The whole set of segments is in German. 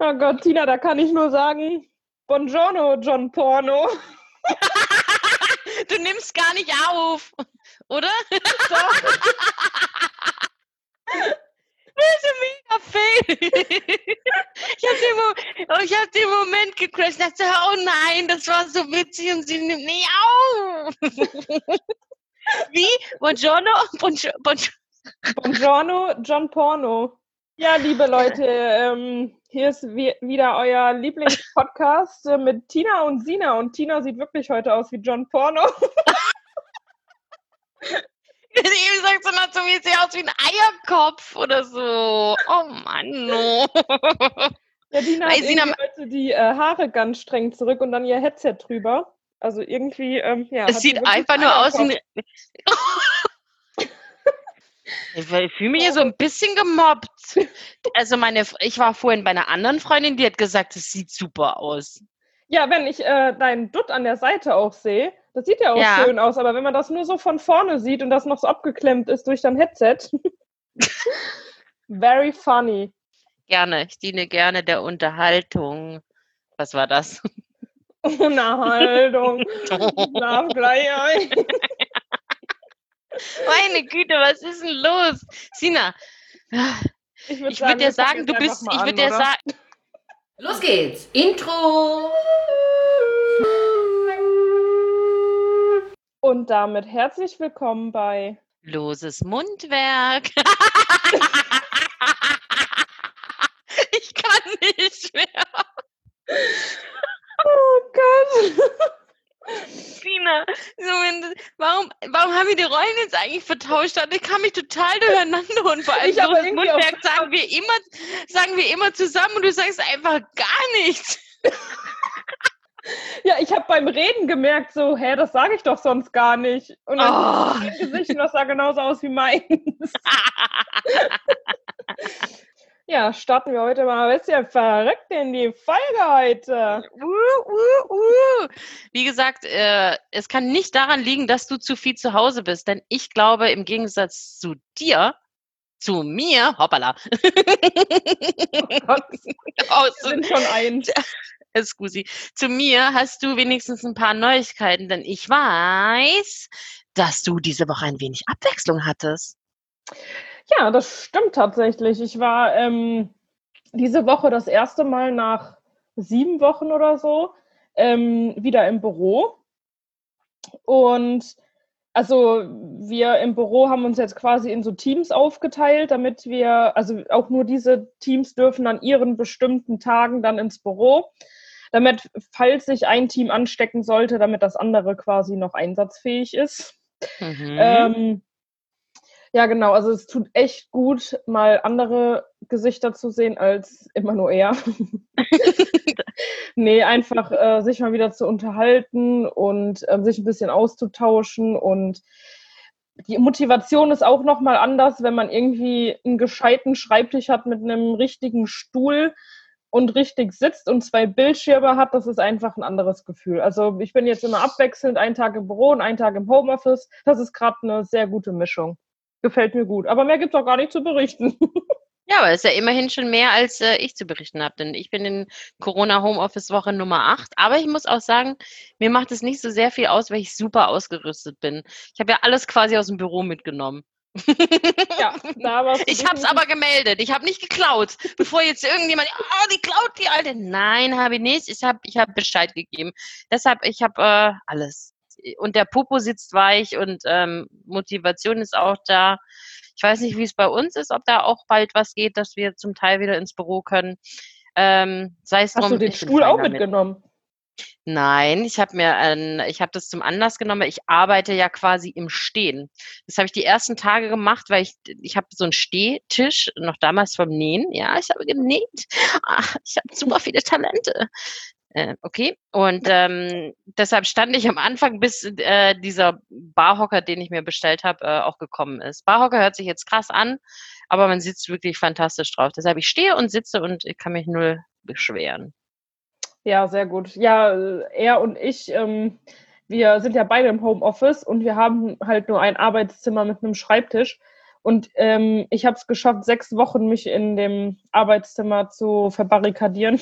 Oh Gott, Tina, da kann ich nur sagen, Buongiorno, John Porno. du nimmst gar nicht auf, oder? Doch. Ein mega. Ich habe den, oh, ich hab den Moment gecrashed. Ich dachte, oh nein, das war so witzig und sie nimmt nicht auf. Wie? Buongiorno? Buongiorno? Buongiorno, John Porno. Ja, liebe Leute, ähm, hier ist wie, wieder euer Lieblingspodcast äh, mit Tina und Sina. Und Tina sieht wirklich heute aus wie John Porno. Eben sagt sie noch zu mir, sieht aus wie ein Eierkopf oder so. Oh Mann, no. Ja, Tina Weil hat Sina- heute die äh, Haare ganz streng zurück und dann ihr Headset drüber. Also irgendwie, ähm, ja. Es sie sieht einfach nur aus wie ein. Ich, fühle mich hier so ein bisschen gemobbt. Also meine, ich war vorhin bei einer anderen Freundin, die hat gesagt, es sieht super aus. Ja, wenn ich äh, deinen Dutt an der Seite auch sehe, das sieht ja auch Ja. schön aus, aber wenn man das nur so von vorne sieht und das noch so abgeklemmt ist durch dein Headset. Very funny. Gerne, ich diene gerne der Unterhaltung. Was war das? Unterhaltung. Schlaf gleich ein. Meine Güte, was ist denn los? Sina, Ich würde ich würde dir sagen, du bist, ich würde dir sagen, Los geht's. Intro. Und damit herzlich willkommen bei loses Mundwerk. ich kann nicht mehr. Oh Gott. Sina, so, wenn das- warum, haben wir die Rollen jetzt eigentlich vertauscht? Ich kann mich total durcheinander und vor allem Ich habe loses irgendwie auch- Mundwerk sagen wir immer, sagen wir immer zusammen und du sagst einfach gar nichts. Ja, ich habe beim Reden gemerkt, so, hä, das sage ich doch sonst gar nicht. Und dann Oh. mein Gesicht, und das sah genauso aus wie meins. Ja, starten wir heute mal ein bisschen verrückt in die Folge heute. Uh, uh, uh. Wie gesagt, äh, es kann nicht daran liegen, dass du zu viel zu Hause bist, denn ich glaube, im Gegensatz zu dir, zu mir, hoppala, Gott, oh, wir so, sind schon ein. Scusi, zu mir hast du wenigstens ein paar Neuigkeiten, denn ich weiß, dass du diese Woche ein wenig Abwechslung hattest. Ja, das stimmt tatsächlich. Ich war ähm, diese Woche das erste Mal nach sieben Wochen oder so ähm, wieder im Büro. Und also wir im Büro haben uns jetzt quasi in so Teams aufgeteilt, damit wir, also auch nur diese Teams dürfen an ihren bestimmten Tagen dann ins Büro, damit, falls sich ein Team anstecken sollte, damit das andere quasi noch einsatzfähig ist. Mhm. Ähm, ja, genau. Also es tut echt gut, mal andere Gesichter zu sehen als immer nur er. nee, einfach äh, sich mal wieder zu unterhalten und ähm, sich ein bisschen auszutauschen und die Motivation ist auch nochmal anders, wenn man irgendwie einen gescheiten Schreibtisch hat mit einem richtigen Stuhl und richtig sitzt und zwei Bildschirme hat, das ist einfach ein anderes Gefühl. Also ich bin jetzt immer abwechselnd, einen Tag im Büro und einen Tag im Homeoffice. Das ist gerade eine sehr gute Mischung. Gefällt mir gut. Aber mehr gibt's auch gar nicht zu berichten. Ja, aber es ist ja immerhin schon mehr, als äh, ich zu berichten habe, denn ich bin in Corona-Homeoffice-Woche Nummer 8. Aber ich muss auch sagen, mir macht es nicht so sehr viel aus, weil ich super ausgerüstet bin. Ich habe ja alles quasi aus dem Büro mitgenommen. ja, da war's Ich habe es aber gemeldet. Ich habe nicht geklaut. Bevor jetzt irgendjemand, oh, die klaut die alte. Nein, habe ich nicht. Ich habe ich hab Bescheid gegeben. Deshalb, ich habe äh, alles. Und der Popo sitzt weich und ähm, Motivation ist auch da. Ich weiß nicht, wie es bei uns ist, ob da auch bald was geht, dass wir zum Teil wieder ins Büro können. Ähm, sei es Hast drum, du den Stuhl auch mitgenommen? Nein, ich habe mir, ein, ich habe das zum Anlass genommen. weil Ich arbeite ja quasi im Stehen. Das habe ich die ersten Tage gemacht, weil ich, ich habe so einen Stehtisch noch damals vom Nähen. Ja, ich habe genäht. Ach, ich habe super viele Talente. Äh, okay. Und ähm, deshalb stand ich am Anfang, bis äh, dieser Barhocker, den ich mir bestellt habe, äh, auch gekommen ist. Barhocker hört sich jetzt krass an, aber man sitzt wirklich fantastisch drauf. Deshalb ich stehe und sitze und ich kann mich null beschweren. Ja, sehr gut. Ja, äh, er und ich, ähm, wir sind ja beide im Homeoffice und wir haben halt nur ein Arbeitszimmer mit einem Schreibtisch. Und ähm, ich habe es geschafft, sechs Wochen mich in dem Arbeitszimmer zu verbarrikadieren.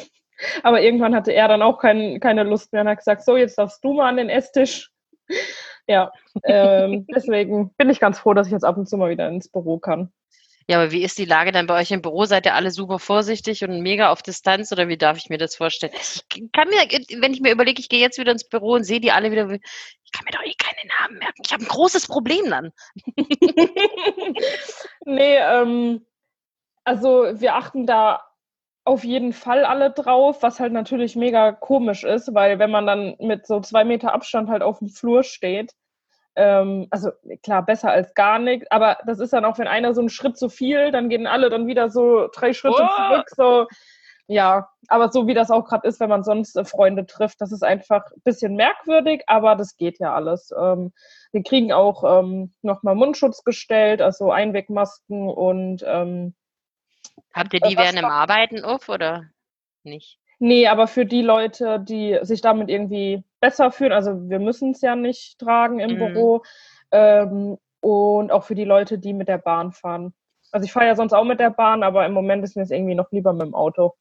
Aber irgendwann hatte er dann auch kein, keine Lust mehr und hat gesagt, so, jetzt darfst du mal an den Esstisch. Ja, ähm, deswegen bin ich ganz froh, dass ich jetzt ab und zu mal wieder ins Büro kann. Ja, aber wie ist die Lage dann bei euch im Büro? Seid ihr alle super vorsichtig und mega auf Distanz oder wie darf ich mir das vorstellen? Ich kann mir, wenn ich mir überlege, ich gehe jetzt wieder ins Büro und sehe die alle wieder, ich kann mir doch eh keine Namen merken. Ich habe ein großes Problem dann. nee, ähm, also wir achten da auf jeden Fall alle drauf, was halt natürlich mega komisch ist, weil wenn man dann mit so zwei Meter Abstand halt auf dem Flur steht, ähm, also klar, besser als gar nichts, aber das ist dann auch, wenn einer so einen Schritt zu viel, dann gehen alle dann wieder so drei Schritte oh. zurück, so, ja, aber so wie das auch gerade ist, wenn man sonst äh, Freunde trifft, das ist einfach ein bisschen merkwürdig, aber das geht ja alles. Ähm, wir kriegen auch ähm, nochmal Mundschutz gestellt, also Einwegmasken und ähm, Habt ihr die während dem Arbeiten auf oder nicht? Nee, aber für die Leute, die sich damit irgendwie besser fühlen, also wir müssen es ja nicht tragen im mhm. Büro, ähm, und auch für die Leute, die mit der Bahn fahren. Also ich fahre ja sonst auch mit der Bahn, aber im Moment ist mir es irgendwie noch lieber mit dem Auto.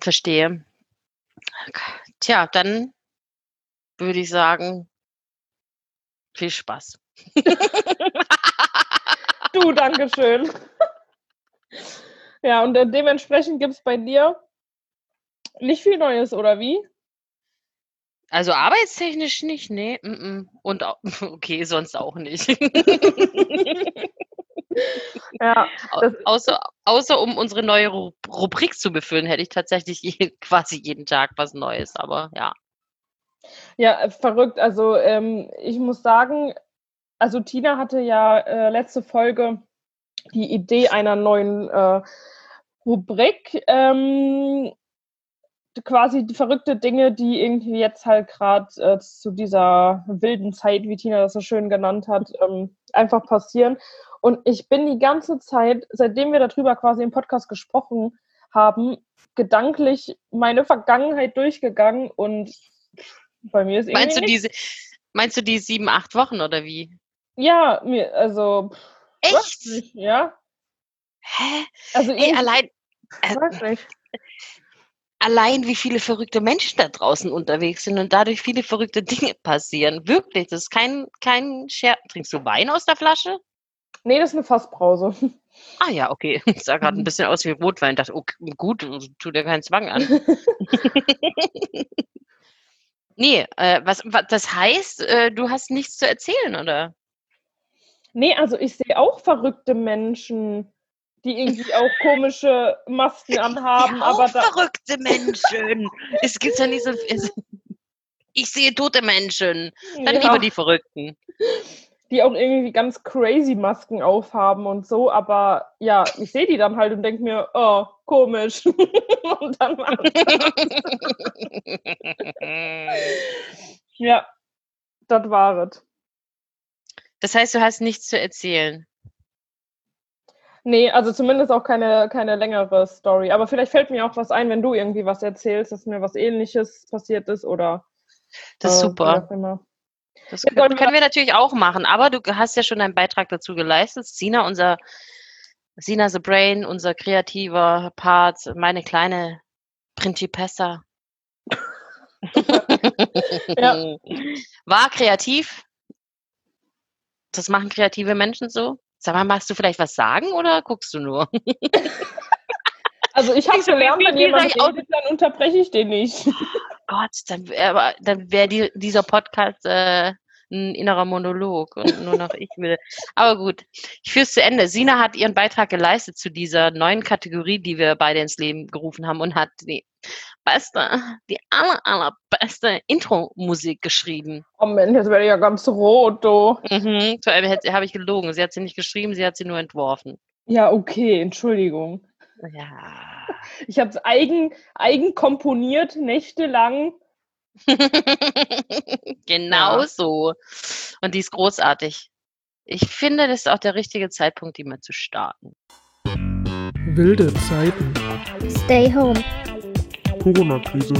Verstehe. Tja, dann würde ich sagen, viel Spaß. du, Dankeschön. Ja, und dementsprechend gibt es bei dir nicht viel Neues, oder wie? Also arbeitstechnisch nicht, nee. Mm -mm. Und okay, sonst auch nicht. ja, außer, außer um unsere neue Rubrik zu befüllen, hätte ich tatsächlich je, quasi jeden Tag was Neues, aber ja. Ja, äh, verrückt. Also ähm, ich muss sagen, also Tina hatte ja äh, letzte Folge die Idee einer neuen äh, Rubrik. Ähm, quasi die verrückte Dinge, die irgendwie jetzt halt gerade äh, zu dieser wilden Zeit, wie Tina das so schön genannt hat, ähm, einfach passieren. Und ich bin die ganze Zeit, seitdem wir darüber quasi im Podcast gesprochen haben, gedanklich meine Vergangenheit durchgegangen und bei mir ist irgendwie. Meinst du diese, meinst du die sieben, acht Wochen oder wie? Ja, mir, also. Echt? Nicht, ja. Hä? Also Ey, allein. Äh, allein wie viele verrückte Menschen da draußen unterwegs sind und dadurch viele verrückte Dinge passieren. Wirklich, das ist kein, kein Scherz. Trinkst du Wein aus der Flasche? Nee, das ist eine Fassbrause. Ah ja, okay. Das sah gerade ein bisschen aus wie Rotwein. Ich dachte, okay, gut, tu dir keinen Zwang an. nee, äh, was, was, das heißt, äh, du hast nichts zu erzählen, oder? Nee, also ich sehe auch verrückte Menschen die irgendwie auch komische Masken anhaben. Ja, aber auch verrückte Menschen. es gibt ja nicht so. Ich sehe tote Menschen. Dann ja. lieber die Verrückten. Die auch irgendwie ganz crazy Masken aufhaben und so, aber ja, ich sehe die dann halt und denke mir, oh, komisch. und dann Ja, das war es. Das heißt, du hast nichts zu erzählen. Nee, also zumindest auch keine, keine längere Story. Aber vielleicht fällt mir auch was ein, wenn du irgendwie was erzählst, dass mir was ähnliches passiert ist oder. Das ist äh, super. Das können, können wir natürlich auch machen, aber du hast ja schon einen Beitrag dazu geleistet. Sina, unser Sina the Brain, unser kreativer Part, meine kleine Principessa. ja. War kreativ. Das machen kreative Menschen so. Sag mal, magst du vielleicht was sagen oder guckst du nur? Also ich habe gelernt, wenn jemand redet, dann unterbreche ich den nicht. Gott, dann wäre dann wär die, dieser Podcast äh, ein innerer Monolog und nur noch ich will. Aber gut, ich führe es zu Ende. Sina hat ihren Beitrag geleistet zu dieser neuen Kategorie, die wir beide ins Leben gerufen haben und hat die beste, die aller, allerbeste Intro-Musik geschrieben. Oh Mensch, jetzt werde ich ja ganz rot, du. Mhm, habe ich gelogen. Sie hat sie nicht geschrieben, sie hat sie nur entworfen. Ja, okay, Entschuldigung. Ja. Ich habe es eigen, eigen komponiert, nächtelang. genau ja. so. Und die ist großartig. Ich finde, das ist auch der richtige Zeitpunkt, die mal zu starten. Wilde Zeiten. Stay home. Corona-Krise.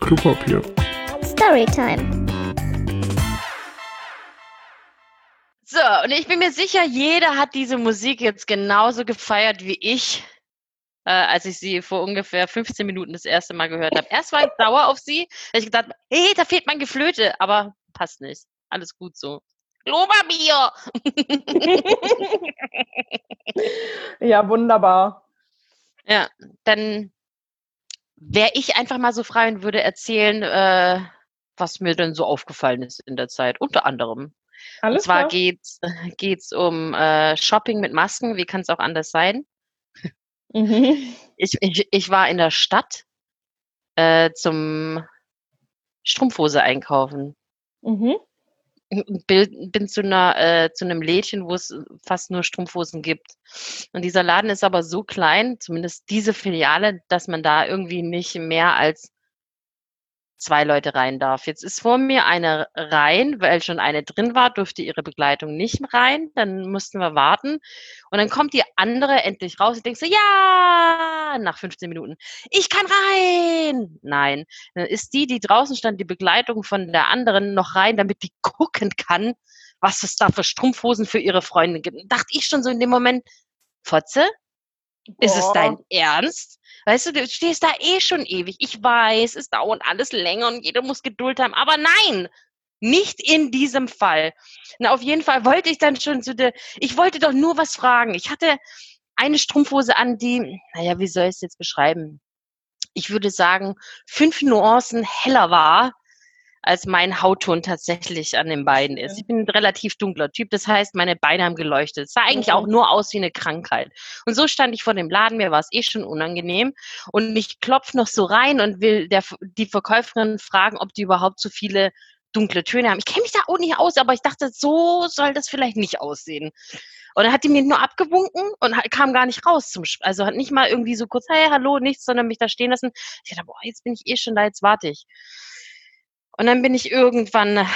Klopapier. Storytime. So, und ich bin mir sicher, jeder hat diese Musik jetzt genauso gefeiert wie ich, äh, als ich sie vor ungefähr 15 Minuten das erste Mal gehört habe. Erst war ich sauer auf sie, weil ich gedacht, hey, da fehlt mein Geflöte, aber passt nicht. Alles gut so. Klopapier! Ja, wunderbar. Ja, dann wäre ich einfach mal so frei und würde erzählen, äh, was mir denn so aufgefallen ist in der Zeit. Unter anderem. Und Alles zwar klar. geht's geht's um äh, Shopping mit Masken. Wie kann es auch anders sein? Mhm. Ich, ich, ich war in der Stadt äh, zum Strumpfhose einkaufen. Mhm. bin zu einer äh, zu einem Lädchen, wo es fast nur Strumpfhosen gibt. Und dieser Laden ist aber so klein, zumindest diese Filiale, dass man da irgendwie nicht mehr als zwei Leute rein darf. Jetzt ist vor mir eine rein, weil schon eine drin war, durfte ihre Begleitung nicht rein. Dann mussten wir warten. Und dann kommt die andere endlich raus. Ich denke so, ja, nach 15 Minuten. Ich kann rein. Nein. Dann ist die, die draußen stand, die Begleitung von der anderen noch rein, damit die gucken kann, was es da für Strumpfhosen für ihre Freundin gibt. Dachte ich schon so in dem Moment, Fotze, ist es dein Ernst? Weißt du, du stehst da eh schon ewig. Ich weiß, es dauert alles länger und jeder muss Geduld haben. Aber nein, nicht in diesem Fall. Na, auf jeden Fall wollte ich dann schon zu der, ich wollte doch nur was fragen. Ich hatte eine Strumpfhose an, die, naja, wie soll ich es jetzt beschreiben? Ich würde sagen, fünf Nuancen heller war, als mein Hautton tatsächlich an den Beinen ist. Ich bin ein relativ dunkler Typ, das heißt, meine Beine haben geleuchtet. Es sah eigentlich Mhm. auch nur aus wie eine Krankheit. Und so stand ich vor dem Laden, mir war es eh schon unangenehm. Und ich klopfe noch so rein und will der, die Verkäuferin fragen, ob die überhaupt so viele dunkle Töne haben. Ich kenne mich da auch nicht aus, aber ich dachte, so soll das vielleicht nicht aussehen. Und dann hat die mir nur abgewunken und hat- kam gar nicht raus zum, Sp- also hat nicht mal irgendwie so kurz, hey, hallo, nichts, sondern mich da stehen lassen. Ich dachte, boah, jetzt bin ich eh schon da, jetzt warte ich. Und dann bin ich irgendwann,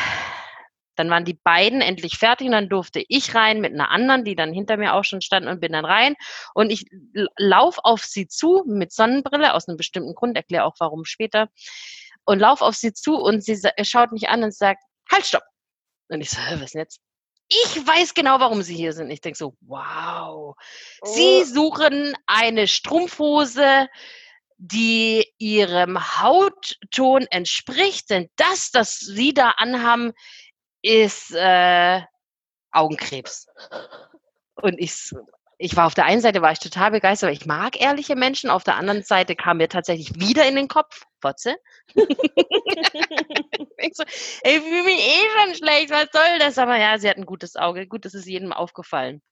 dann waren die beiden endlich fertig und dann durfte ich rein mit einer anderen, die dann hinter mir auch schon stand und bin dann rein. Und ich l- lauf auf sie zu mit Sonnenbrille aus einem bestimmten Grund, erkläre auch warum später. Und lauf auf sie zu und sie schaut mich an und sagt, halt, stopp. Und ich so, "Hä, was ist denn jetzt? Ich weiß genau, warum sie hier sind. Ich denke so, wow. Sie suchen eine Strumpfhose, die ihrem Hautton entspricht, denn das, das sie da anhaben, ist äh, Augenkrebs. Und ich, ich war auf der einen Seite war ich total begeistert, weil ich mag ehrliche Menschen. Auf der anderen Seite kam mir tatsächlich wieder in den Kopf, Fotze. ich so, ich fühle mich eh schon schlecht, was soll das? Aber ja, sie hat ein gutes Auge. Gut, das ist jedem aufgefallen.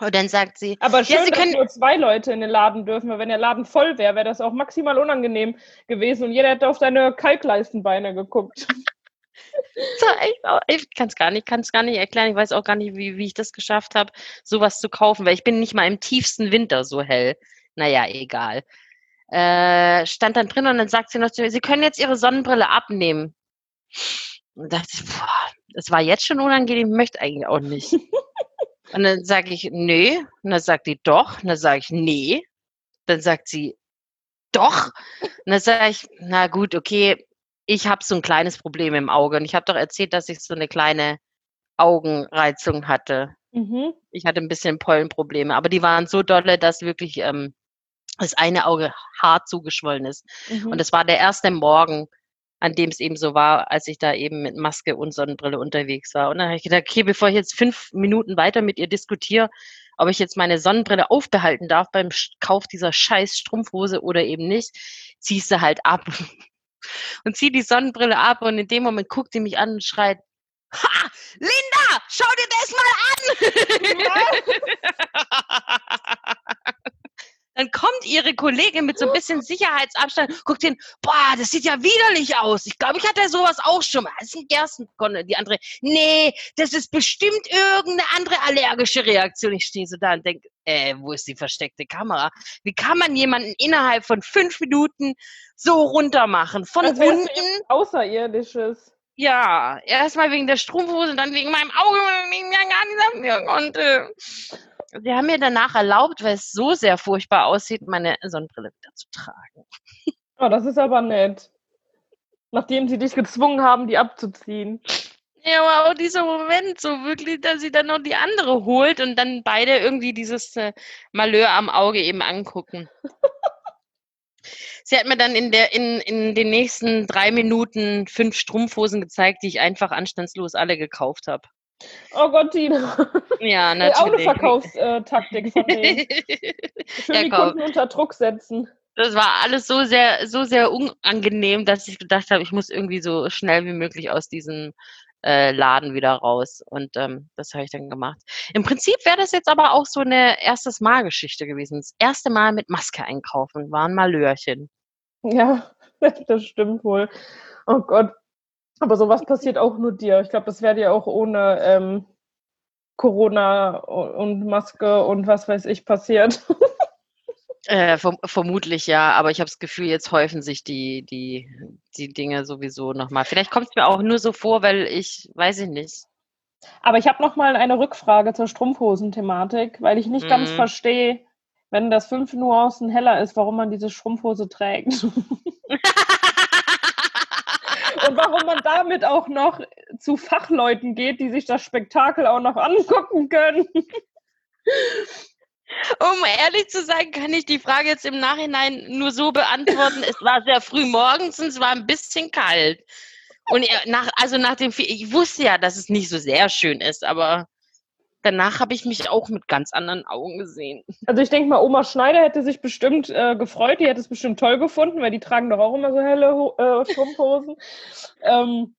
Und dann sagt sie, Aber schön, Sie dass können- nur zwei Leute in den Laden dürfen, weil wenn der Laden voll wäre, wäre das auch maximal unangenehm gewesen und jeder hätte auf deine Kalkleistenbeine geguckt. So, auch- ich kann es gar nicht, kann es gar nicht erklären. Ich weiß auch gar nicht, wie, wie ich das geschafft habe, sowas zu kaufen, weil ich bin nicht mal im tiefsten Winter so hell. Naja, egal. Äh, stand dann drin und dann sagt sie noch zu mir, Sie können jetzt Ihre Sonnenbrille abnehmen. Und dachte ich, boah, das war jetzt schon unangenehm, möchte eigentlich auch nicht. und dann sage ich, nee. Und dann sagt die, doch. Und dann sage ich, nee. Dann sagt sie, doch. Und dann sage ich, na gut, okay, ich habe so ein kleines Problem im Auge. Und ich habe doch erzählt, dass ich so eine kleine Augenreizung hatte. Mhm. Ich hatte ein bisschen Pollenprobleme, aber die waren so dolle, dass wirklich ähm, das eine Auge hart zugeschwollen ist. Mhm. Und es war der erste Morgen, an dem es eben so war, als ich da eben mit Maske und Sonnenbrille unterwegs war. Und dann habe ich gedacht, okay, bevor ich jetzt fünf Minuten weiter mit ihr diskutiere, ob ich jetzt meine Sonnenbrille aufbehalten darf beim Kauf dieser scheiß Strumpfhose oder eben nicht, ziehst du halt ab. Und zieh die Sonnenbrille ab und in dem Moment guckt sie mich an und schreit, Ha! Linda, schau dir das mal an! Dann kommt ihre Kollegin mit so ein bisschen Sicherheitsabstand, guckt hin, boah, das sieht ja widerlich aus. Ich glaube, ich hatte sowas auch schon mal. Das ist ein Gerstenkonne. Die andere, nee, das ist bestimmt irgendeine andere allergische Reaktion. Ich stehe so da und denke, äh, wo ist die versteckte Kamera? Wie kann man jemanden innerhalb von fünf Minuten so runter machen? Von du unten Außerirdisches. ja, erstmal wegen der Strumpfhose, dann wegen meinem Auge, weil ich mir Sie haben mir danach erlaubt, weil es so sehr furchtbar aussieht, meine Sonnenbrille wieder zu tragen. Oh, das ist aber nett. Nachdem sie dich gezwungen haben, die abzuziehen. Ja, aber auch dieser Moment, so wirklich, dass sie dann noch die andere holt und dann beide irgendwie dieses äh, Malheur am Auge eben angucken. sie hat mir dann in, der, in, in den nächsten drei Minuten fünf Strumpfhosen gezeigt, die ich einfach anstandslos alle gekauft habe. Oh Gott, Tina. Ja, Ey, Auch eine natürlich. Verkaufstaktik von denen. Schön Ja, die. Kunden unter Druck setzen. Das war alles so sehr, so sehr unangenehm, dass ich gedacht habe, ich muss irgendwie so schnell wie möglich aus diesem äh, Laden wieder raus. Und ähm, das habe ich dann gemacht. Im Prinzip wäre das jetzt aber auch so eine erstes Mal-Geschichte gewesen. Das erste Mal mit Maske einkaufen war ein Malörchen. Ja, das stimmt wohl. Oh Gott. Aber sowas passiert auch nur dir. Ich glaube, das wäre dir auch ohne ähm, Corona und Maske und was weiß ich passiert. Äh, verm vermutlich ja, aber ich habe das Gefühl, jetzt häufen sich die, die, die Dinge sowieso nochmal. Vielleicht kommt es mir auch nur so vor, weil ich, weiß ich nicht. Aber ich habe noch mal eine Rückfrage zur Strumpfhosen-Thematik, weil ich nicht ganz Mhm. verstehe, wenn das fünf Nuancen heller ist, warum man diese Strumpfhose trägt. Und warum man damit auch noch zu Fachleuten geht, die sich das Spektakel auch noch angucken können. Um ehrlich zu sein, kann ich die Frage jetzt im Nachhinein nur so beantworten. Es war sehr früh morgens und es war ein bisschen kalt. Und nach, also nach dem, ich wusste ja, dass es nicht so sehr schön ist, aber danach habe ich mich auch mit ganz anderen Augen gesehen. Also ich denke mal, Oma Schneider hätte sich bestimmt äh, gefreut, die hätte es bestimmt toll gefunden, weil die tragen doch auch immer so helle äh, Strumpfhosen. ähm,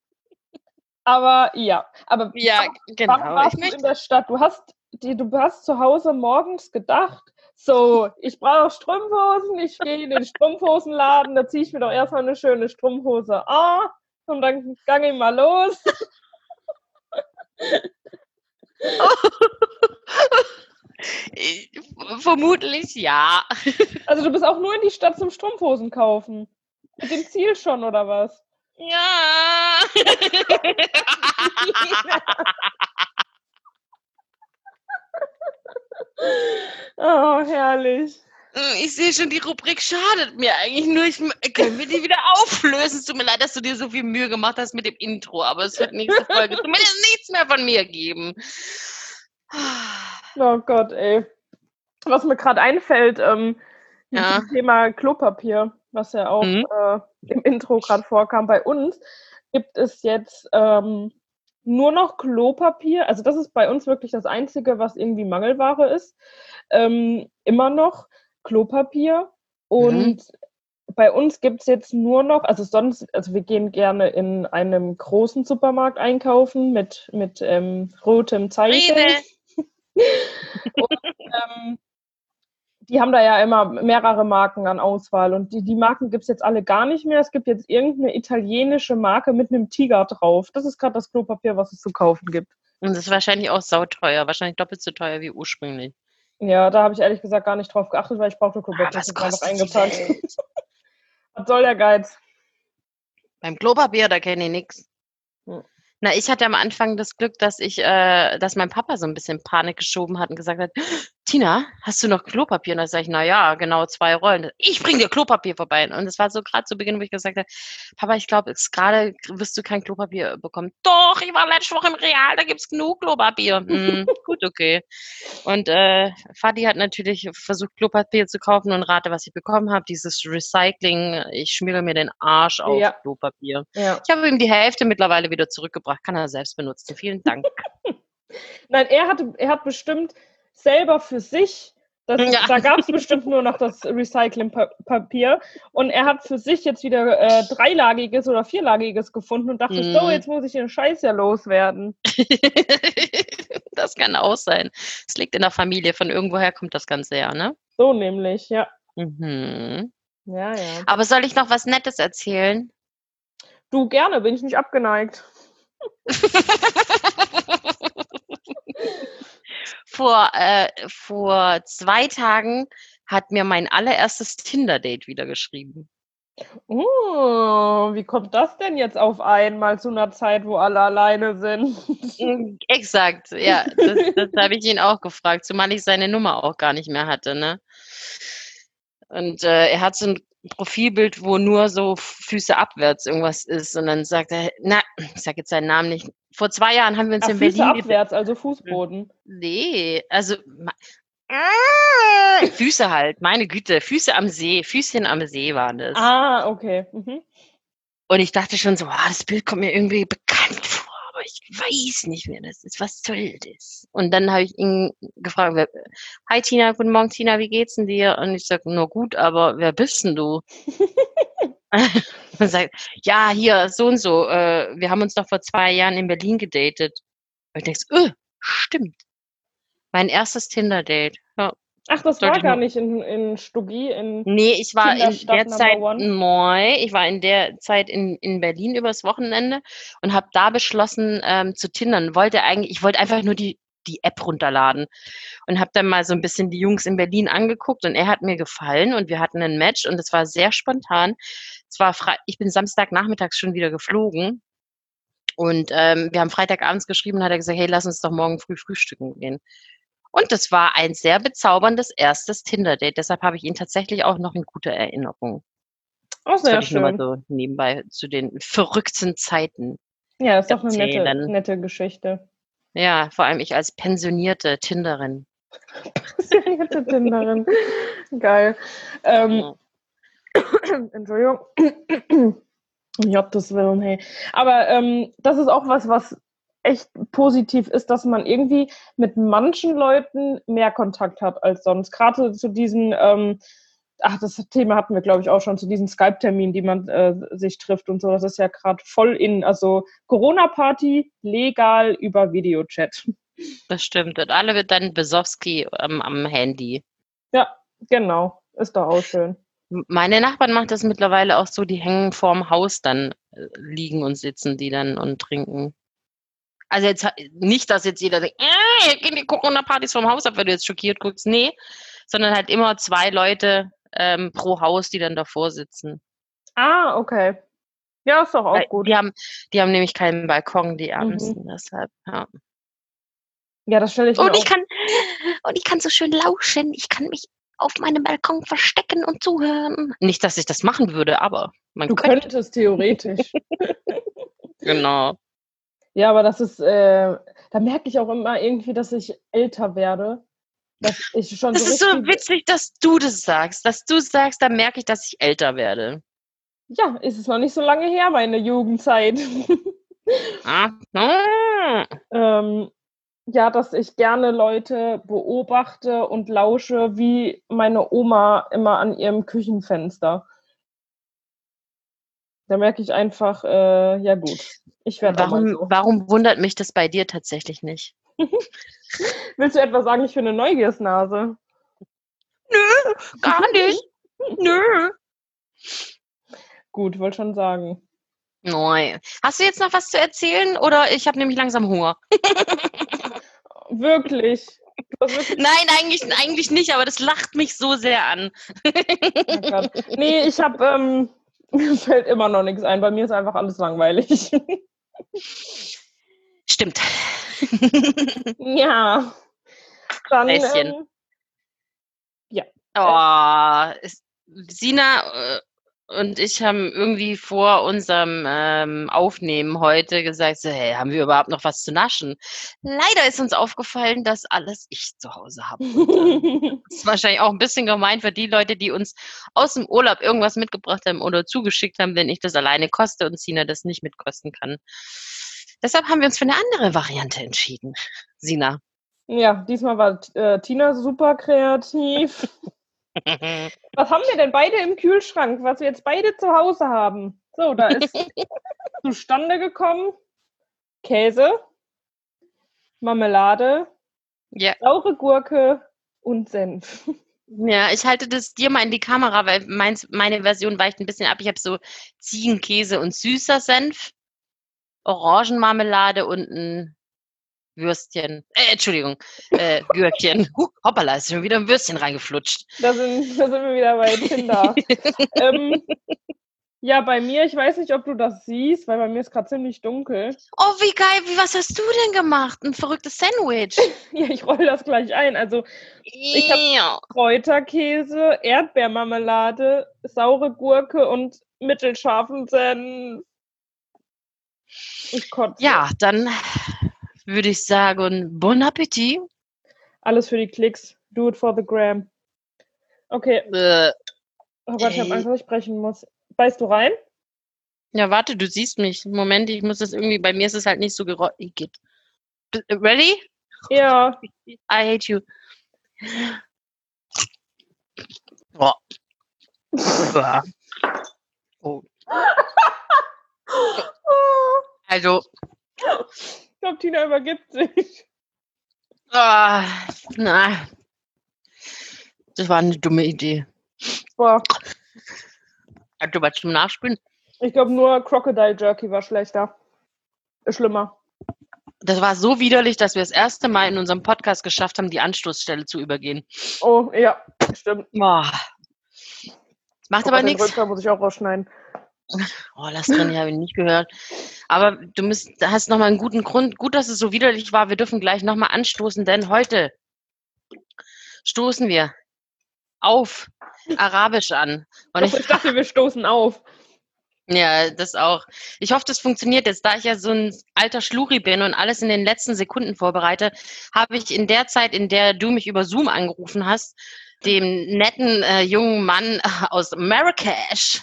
aber ja, aber Ja, genau. warst Ich du in der Stadt? Du hast, die, du hast zu Hause morgens gedacht, so, ich brauche Strumpfhosen, ich gehe in den Strumpfhosenladen, da ziehe ich mir doch erstmal eine schöne Strumpfhose an und dann gang ich mal los. ich, vermutlich ja. Also du bist auch nur in die Stadt zum Strumpfhosen kaufen. Mit dem Ziel schon, oder was? Ja. Oh, herrlich. Ich sehe schon, die Rubrik schadet mir eigentlich nur. Ich, können wir die wieder auflösen? Es tut mir leid, dass du dir so viel Mühe gemacht hast mit dem Intro, aber es wird nächste Folge zumindest nichts mehr von mir geben. Oh Gott, ey. Was mir gerade einfällt, ähm, Ja. Thema Klopapier, was ja auch Mhm. äh, im Intro gerade vorkam. Bei uns gibt es jetzt ähm, nur noch Klopapier. Also das ist bei uns wirklich das Einzige, was irgendwie Mangelware ist. Ähm, immer noch Klopapier. Und bei uns gibt es jetzt nur noch, also sonst, also wir gehen gerne in einem großen Supermarkt einkaufen mit, mit ähm, rotem Zeichen. Rede. ähm, die haben da ja immer mehrere Marken an Auswahl und die, die Marken gibt es jetzt alle gar nicht mehr. Es gibt jetzt irgendeine italienische Marke mit einem Tiger drauf. Das ist gerade das Klopapier, was es zu kaufen gibt. Und das ist wahrscheinlich auch sauteuer, wahrscheinlich doppelt so teuer wie ursprünglich. Ja, da habe ich ehrlich gesagt gar nicht drauf geachtet, weil ich brauchte Klopapier. Ah, was kostet eingepackt. Was soll der Geiz? Beim Klopapier, da kenne ich nichts. Hm. Na, ich hatte am Anfang das Glück, dass ich, äh, dass mein Papa so ein bisschen Panik geschoben hat und gesagt hat, Tina, hast du noch Klopapier? Und da sage ich, na ja, genau zwei Rollen. Ich bring dir Klopapier vorbei. Und es war so gerade zu Beginn, wo ich gesagt habe, Papa, ich glaube, gerade wirst du kein Klopapier bekommen. Doch, ich war letzte Woche im Real, da gibt's genug Klopapier. Hm, gut, okay. Und äh, Fadi hat natürlich versucht, Klopapier zu kaufen und rate, was ich bekommen habe. Dieses Recycling, ich schmiere mir den Arsch auf Ja. Klopapier. Ja. Ich habe ihm die Hälfte mittlerweile wieder zurückgebracht. Kann er selbst benutzen. Vielen Dank. Nein, er, hatte, er hat bestimmt selber für sich, das, Ja. da gab es bestimmt nur noch das Recyclingpapier und er hat für sich jetzt wieder äh, dreilagiges oder vierlagiges gefunden und dachte, Mhm. so, jetzt muss ich den Scheiß ja loswerden. das kann auch sein. Es liegt in der Familie. Von irgendwoher kommt das Ganze ja, ne? So nämlich, ja. Mhm. Ja, ja. Aber soll ich noch was Nettes erzählen? Du gerne, bin ich nicht abgeneigt. vor, äh, vor zwei Tagen hat mir mein allererstes Tinder-Date wieder geschrieben. Oh, wie kommt das denn jetzt auf einmal zu einer Zeit, wo alle alleine sind? Mm, Exakt, ja. Das, das habe ich ihn auch gefragt, zumal ich seine Nummer auch gar nicht mehr hatte, ne? Und äh, er hat so ein Profilbild, wo nur so Füße abwärts irgendwas ist. Und dann sagt er, na, ich sag jetzt seinen Namen nicht. Vor zwei Jahren haben wir uns Ach, in Füße Berlin. ge- abwärts, also Fußboden. Nee, also Ah, Füße halt, meine Güte, Füße am See, Füßchen am See waren das. Ah, okay. Mhm. Und ich dachte schon so, ah, das Bild kommt mir irgendwie bekannt vor, aber ich weiß nicht, wer das ist. Was soll das? Und dann habe ich ihn gefragt, wer, hi Tina, guten Morgen Tina, wie geht's denn dir? Und ich sage, nur gut, aber wer bist denn du? und sagt, ja, hier, so und so, äh, wir haben uns doch vor zwei Jahren in Berlin gedatet. Und ich denke, so, äh, stimmt. Mein erstes Tinder-Date. Ja. Ach, das Sollte war gar nicht in, in Stuggi, in Nee, ich war in der Zeit neu. Ich war in der Zeit in, in Berlin übers Wochenende und habe da beschlossen ähm, zu tindern. Wollte eigentlich, ich wollte einfach nur die, die App runterladen und habe dann mal so ein bisschen die Jungs in Berlin angeguckt und er hat mir gefallen und wir hatten ein Match und es war sehr spontan. Es war Fre ich bin Samstagnachmittags schon wieder geflogen und ähm, wir haben Freitagabends geschrieben und hat er gesagt, hey, lass uns doch morgen früh frühstücken gehen. Und das war ein sehr bezauberndes erstes Tinder-Date. Deshalb habe ich ihn tatsächlich auch noch in guter Erinnerung. Oh, Das sehr wollte ich nur mal schön. so nebenbei zu den verrückten Zeiten. Ja, das ist doch eine nette, nette Geschichte. Ja, vor allem ich als pensionierte Tinderin. Nette Tinderin. Geil. Ähm, Ja. Entschuldigung. Gottes Willen, hey. Aber ähm, das ist auch was, was echt positiv ist, dass man irgendwie mit manchen Leuten mehr Kontakt hat als sonst. Gerade zu diesen, ähm, ach, das Thema hatten wir, glaube ich, auch schon, zu diesen Skype-Terminen, die man äh, sich trifft und so. Das ist ja gerade voll in, also Corona-Party legal über Videochat. Das stimmt. Und alle wird dann Besowski am, am Handy. Ja, genau. Ist doch auch schön. Meine Nachbarn machen das mittlerweile auch so, die hängen vorm Haus dann äh, liegen und sitzen die dann und trinken. Also jetzt nicht, dass jetzt jeder denkt, äh, gehen die Corona-Partys vom Haus ab, wenn du jetzt schockiert guckst. Nee, sondern halt immer zwei Leute ähm, pro Haus, die dann davor sitzen. Ah, okay. Ja, ist doch auch Weil gut. Die haben, die haben nämlich keinen Balkon, die Mhm. Ärmsten, deshalb, ja. Ja, das stelle ich mir Und ich kann, und ich kann so schön lauschen. Ich kann mich auf meinem Balkon verstecken und zuhören. Nicht, dass ich das machen würde, aber man Du könnte. könntest theoretisch. Genau. Ja, aber das ist, äh, da merke ich auch immer irgendwie, dass ich älter werde. Dass ich schon Das so ist so witzig, dass du das sagst. Dass du sagst, da merke ich, dass ich älter werde. Ja, ist es noch nicht so lange her, meine Jugendzeit. Ah. ähm, ja, dass ich gerne Leute beobachte und lausche, wie meine Oma immer an ihrem Küchenfenster. Da merke ich einfach, äh, ja gut, ich werde Warum, so. warum wundert mich das bei dir tatsächlich nicht? Willst du etwa sagen, ich bin eine Neugiersnase? Nö, gar nicht. Nö. Gut, wollte schon sagen. Neu. Hast du jetzt noch was zu erzählen oder ich habe nämlich langsam Hunger? Wirklich. Wirklich Nein, eigentlich, eigentlich nicht, aber das lacht mich so sehr an. Oh. Nee, ich habe, ähm, mir fällt immer noch nichts ein. Bei mir ist einfach alles langweilig. Stimmt. ja. Dann, ähm, Oh, ist, Sina äh, und ich haben irgendwie vor unserem ähm, Aufnehmen heute gesagt, so, hey, haben wir überhaupt noch was zu naschen? Leider ist uns aufgefallen, dass alles ich zu Hause habe. Das ist wahrscheinlich auch ein bisschen gemein für die Leute, die uns aus dem Urlaub irgendwas mitgebracht haben oder zugeschickt haben, wenn ich das alleine koste und Sina das nicht mitkosten kann. Deshalb haben wir uns für eine andere Variante entschieden. Sina. ja, diesmal war äh, Tina super kreativ. Was haben wir denn beide im Kühlschrank, was wir jetzt beide zu Hause haben? So, da ist zustande gekommen Käse, Marmelade, ja, saure Gurke und Senf. Ja, ich halte das dir mal in die Kamera, weil meins, meine Version weicht ein bisschen ab. Ich habe so Ziegenkäse und süßer Senf, Orangenmarmelade und ein Würstchen. Äh, Entschuldigung, äh, Gürkchen. Huh, hoppala, ist schon wieder ein Würstchen reingeflutscht. Da sind, da sind wir wieder bei Tinder. ähm, Ja, bei mir, ich weiß nicht, ob du das siehst, weil bei mir ist gerade ziemlich dunkel. Oh, wie geil. Wie, was hast du denn gemacht? Ein verrücktes Sandwich. Ja, ich roll das gleich ein. Also Ich hab- Ja. Kräuterkäse, Erdbeermarmelade, saure Gurke und mittelscharfen Senf. Ich kotze. ja, dann würde ich sagen, bon Appetit. Alles für die Klicks. Do it for the gram. Okay. Äh, Oh Gott, ich habe. Angst, dass ich brechen muss. Beißt du rein? Ja, warte, du siehst mich. Moment, ich muss das irgendwie, bei mir ist es halt nicht so gerollt. Ready? Ja. I hate you. Oh. Uah. oh. Also, Ich glaube, Tina übergibt sich. ah, na. Das war eine dumme Idee. Boah. Hast du was zum Nachspülen? Ich glaube, nur Crocodile Jerky war schlechter. Ist schlimmer. Das war so widerlich, dass wir das erste Mal in unserem Podcast geschafft haben, die Anstoßstelle zu übergehen. Oh, ja, stimmt. Boah. Macht Oh aber nichts. Muss ich auch rausschneiden. Oh, lass drin, ich habe ihn nicht gehört. Aber du musst, da hast nochmal einen guten Grund. Gut, dass es so widerlich war. Wir dürfen gleich nochmal anstoßen, denn heute stoßen wir auf Arabisch an. Und ich, ich dachte, wir stoßen auf. ja, das auch. Ich hoffe, das funktioniert jetzt. Da ich ja so ein alter Schluri bin und alles in den letzten Sekunden vorbereite, habe ich in der Zeit, in der du mich über Zoom angerufen hast, dem netten äh, jungen Mann aus Marrakesch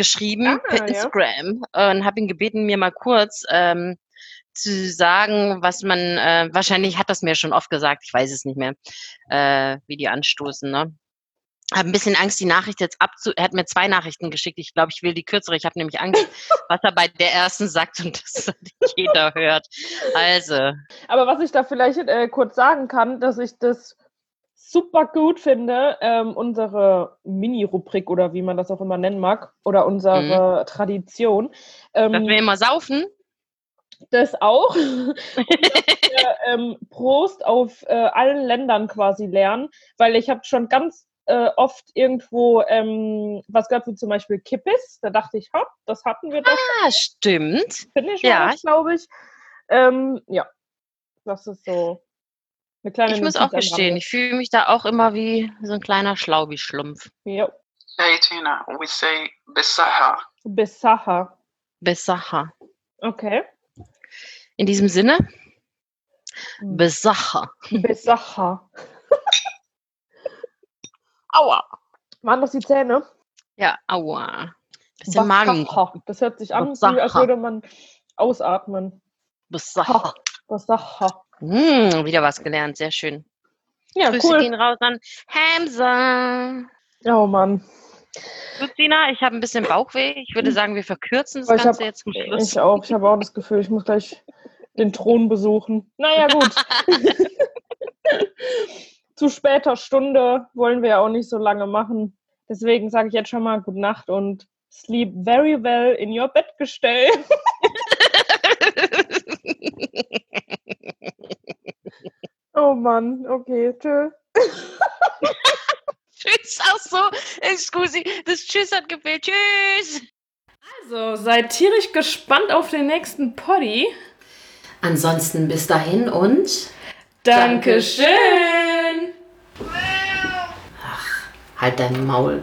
geschrieben Ah, per ja. Instagram äh, und habe ihn gebeten, mir mal kurz ähm, zu sagen, was man, äh, wahrscheinlich hat das mir schon oft gesagt, ich weiß es nicht mehr, äh, wie die anstoßen, ne? Habe ein bisschen Angst, die Nachricht jetzt abzu... Er hat mir zwei Nachrichten geschickt. Ich glaube, ich will die kürzere. Ich habe nämlich Angst, was er bei der ersten sagt und das nicht jeder hört. Also, Aber was ich da vielleicht äh, kurz sagen kann, dass ich das super gut finde, ähm, unsere Mini-Rubrik oder wie man das auch immer nennen mag, oder unsere Tradition. Ähm, dass wir immer saufen. das auch. Und dass wir, ähm, Prost auf äh, allen Ländern quasi lernen, weil ich habe schon ganz äh, oft irgendwo ähm, was gehört, wie zum Beispiel Kippis. Da dachte ich, hopp, das hatten wir doch. Ah, stimmt. Finish ja. war das, glaube ich. Ähm, ja, das ist so eine kleine Ich muss auch gestehen, ich fühle mich da auch immer wie so ein kleiner Schlaubi-Schlumpf. Jo. Hey Tina, we say Bisaha. Besaha. Besacha. Okay. In diesem Sinne, Mhm. Besacha. Besaha. Aua. Waren das die Zähne? Ja, aua. Bisschen Magen. Das hört sich an, wie, Basaha. als würde man ausatmen. Besacha. Basaha. Hm, wieder was gelernt, sehr schön. Ja, Grüße cool. gehen raus an Hamza. Oh Mann. Christina, ich habe ein bisschen Bauchweh. Ich würde sagen, wir verkürzen das Aber ich Ganze hab- jetzt zum Schluss. Ich auch. Ich habe auch das Gefühl, ich muss gleich den Thron besuchen. Naja, gut. Zu später Stunde wollen wir ja auch nicht so lange machen. Deswegen sage ich jetzt schon mal Gute Nacht und sleep very well in your Bettgestell. Oh Mann, okay, tschö. Tschüss, auch so. Excusi, das Tschüss hat gefehlt. Tschüss. Also, seid tierisch gespannt auf den nächsten Poddy. Ansonsten bis dahin und Dankeschön. halt dein Maul.